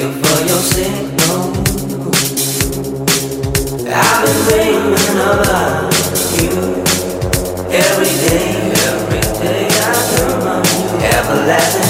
waiting for your signal. I've been dreaming about you every day, every day I dream of you. Everlasting.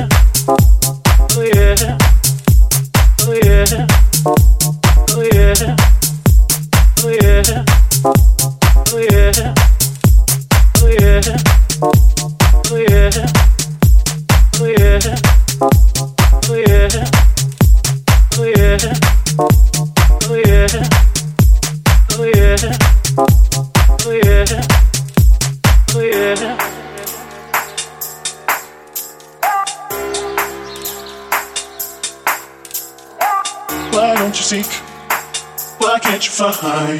Why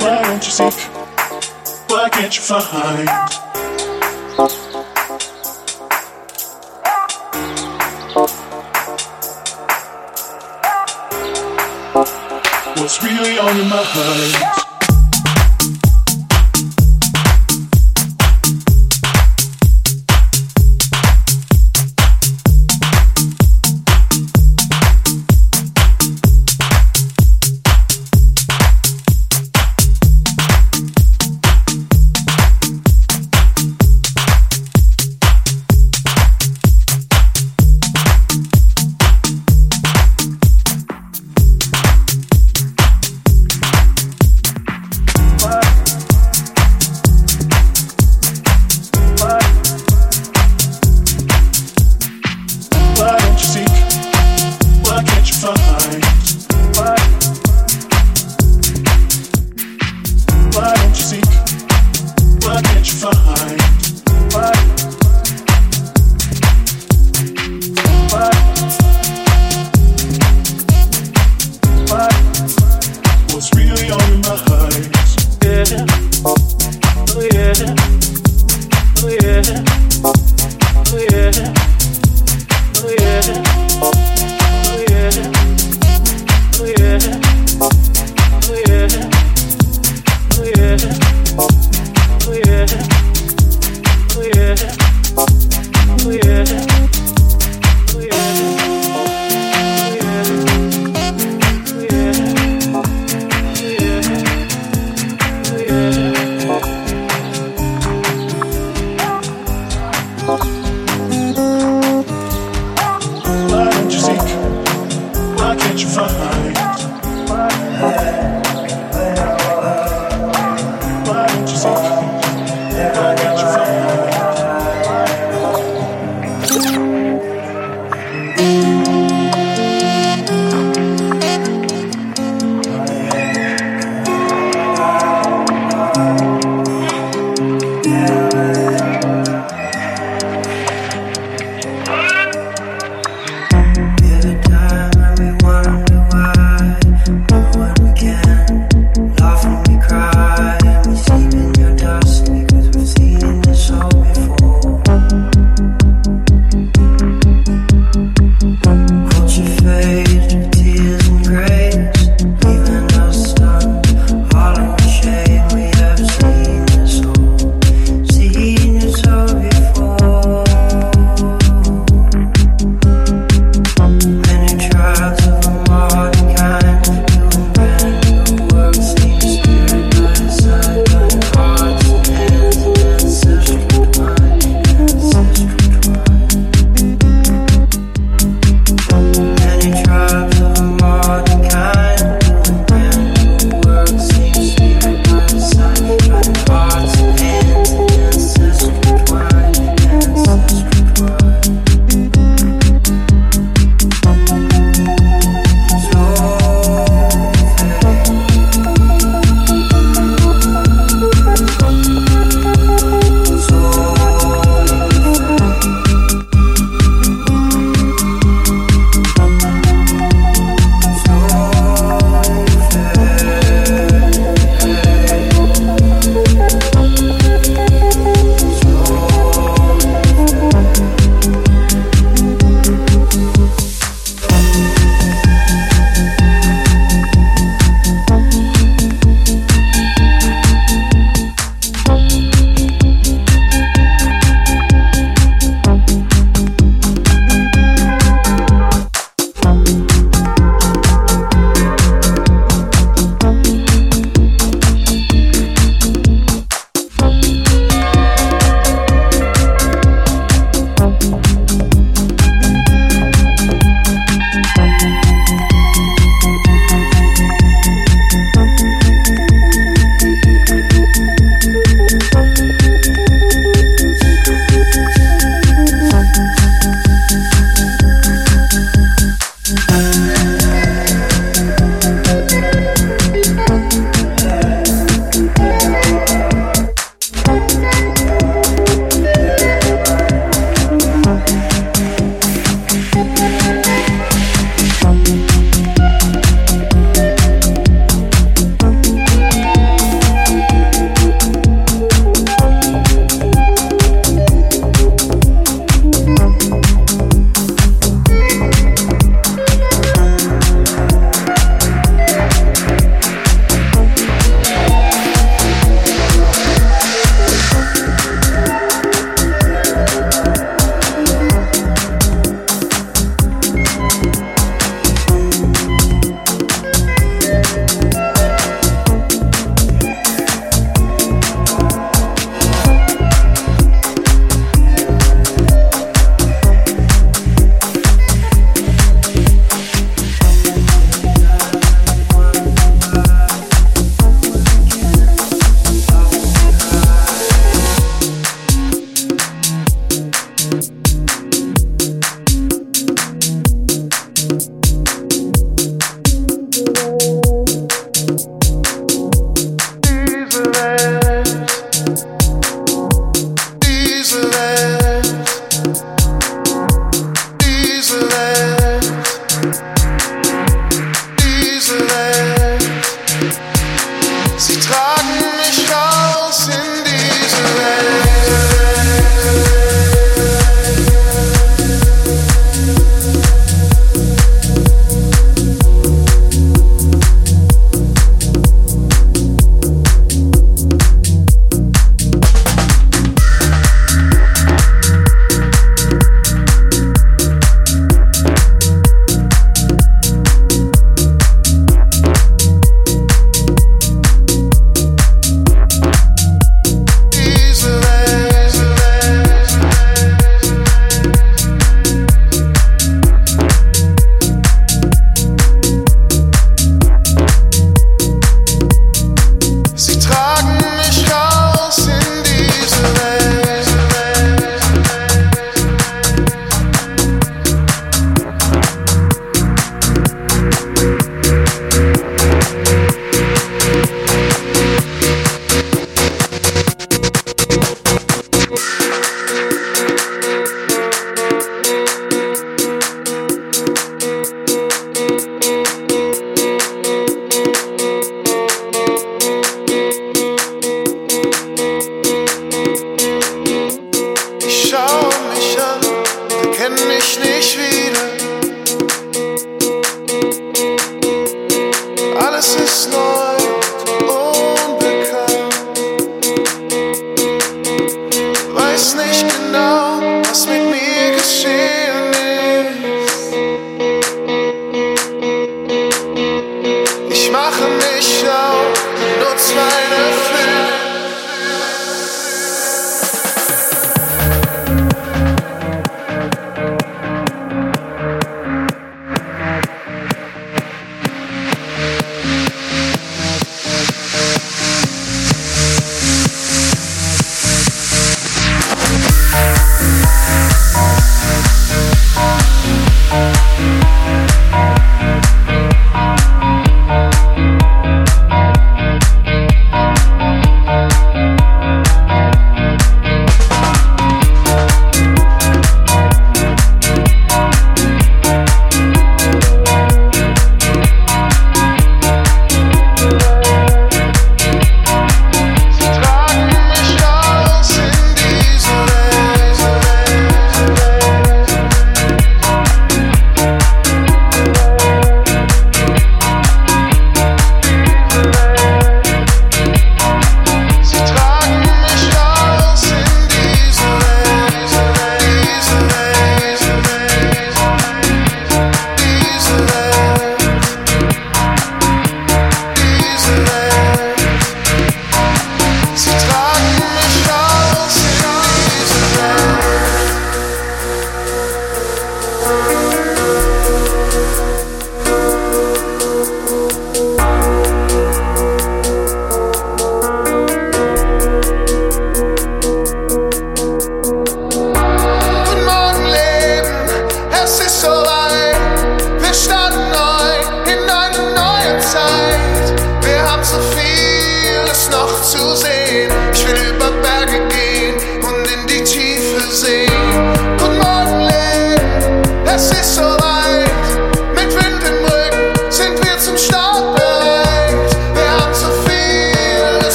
don't you seek? Why can't you find? What's really on your mind?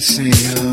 say hello.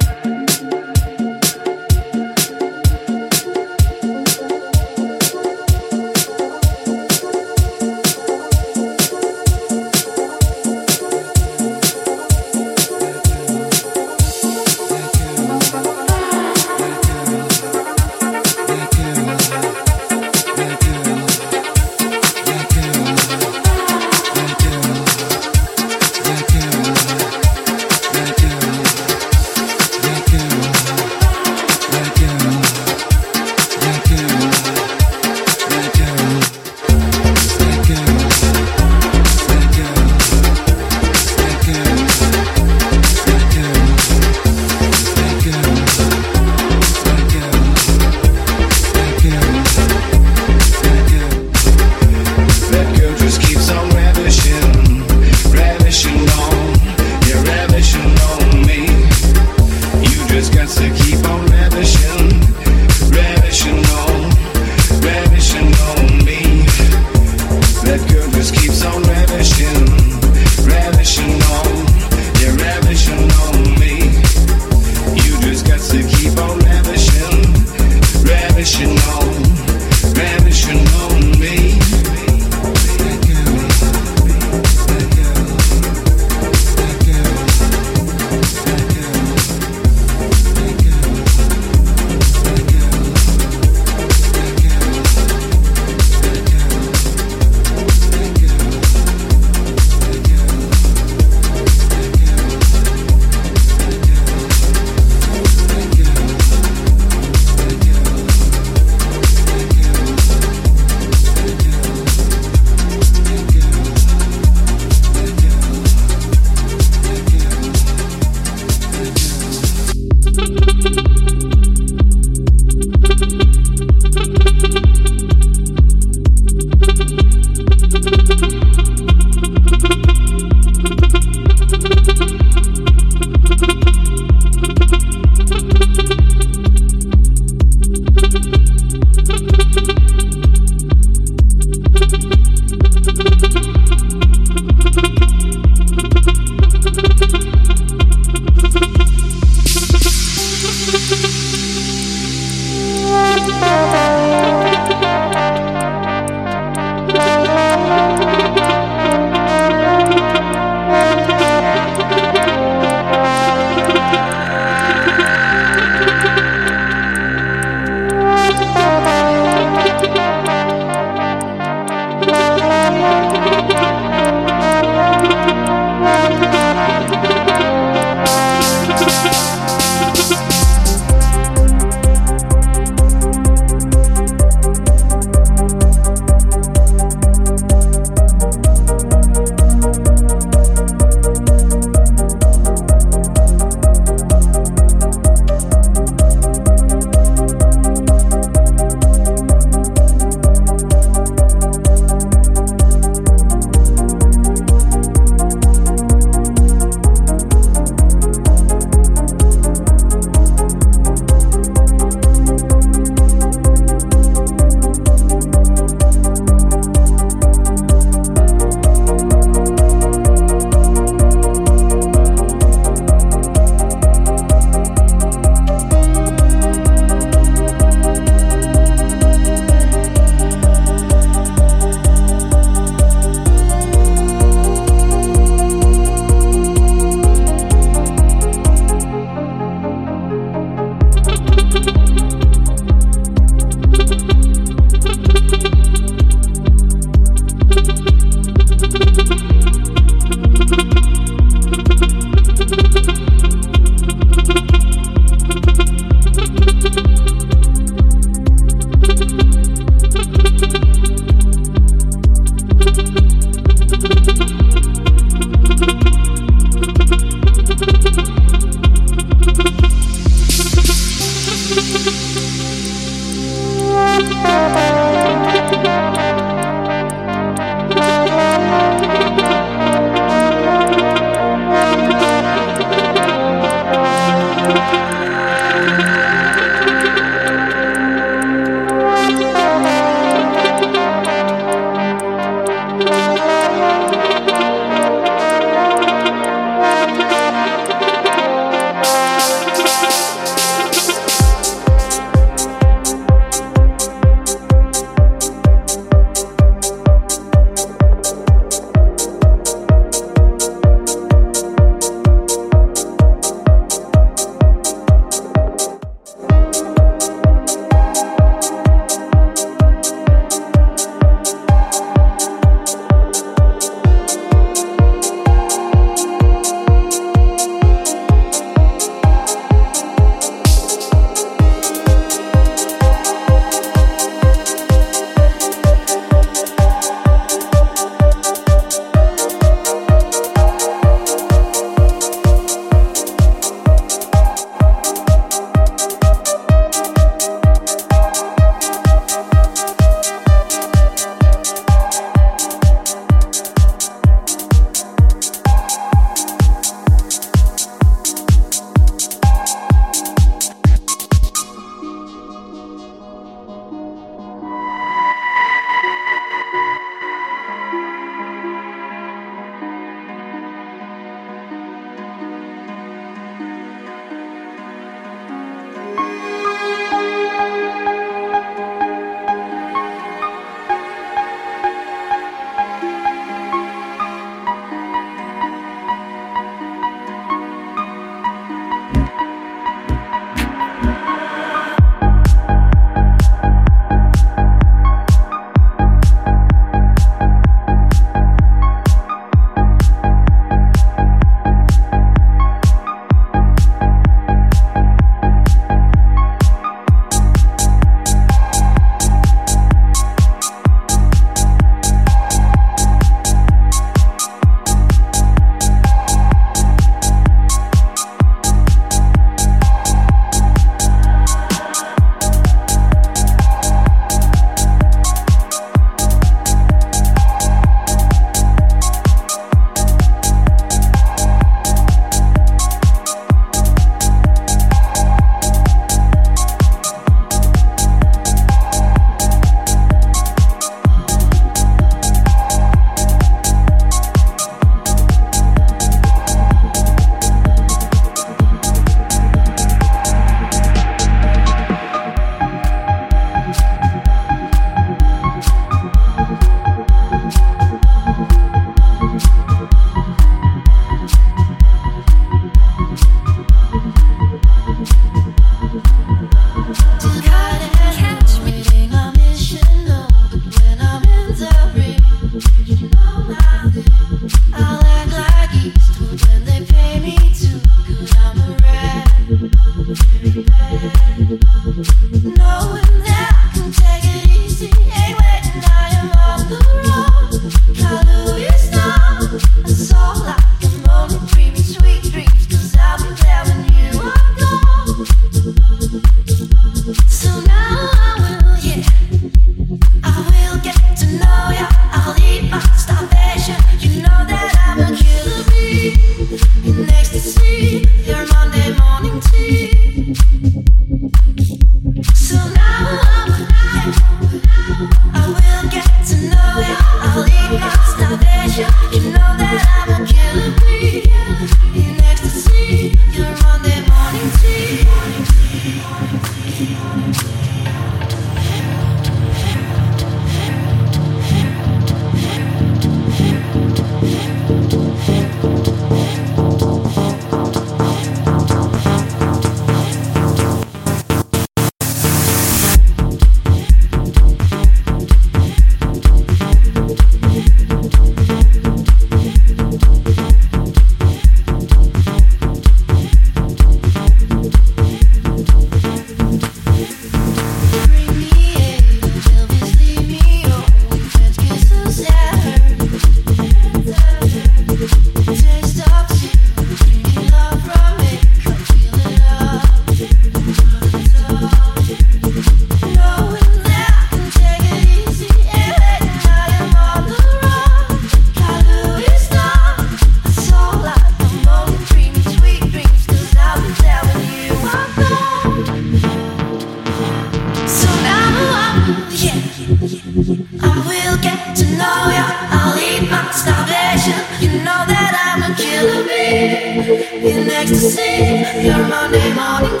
You know that I'm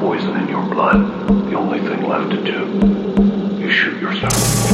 poison in your blood, the only thing left to do is shoot yourself.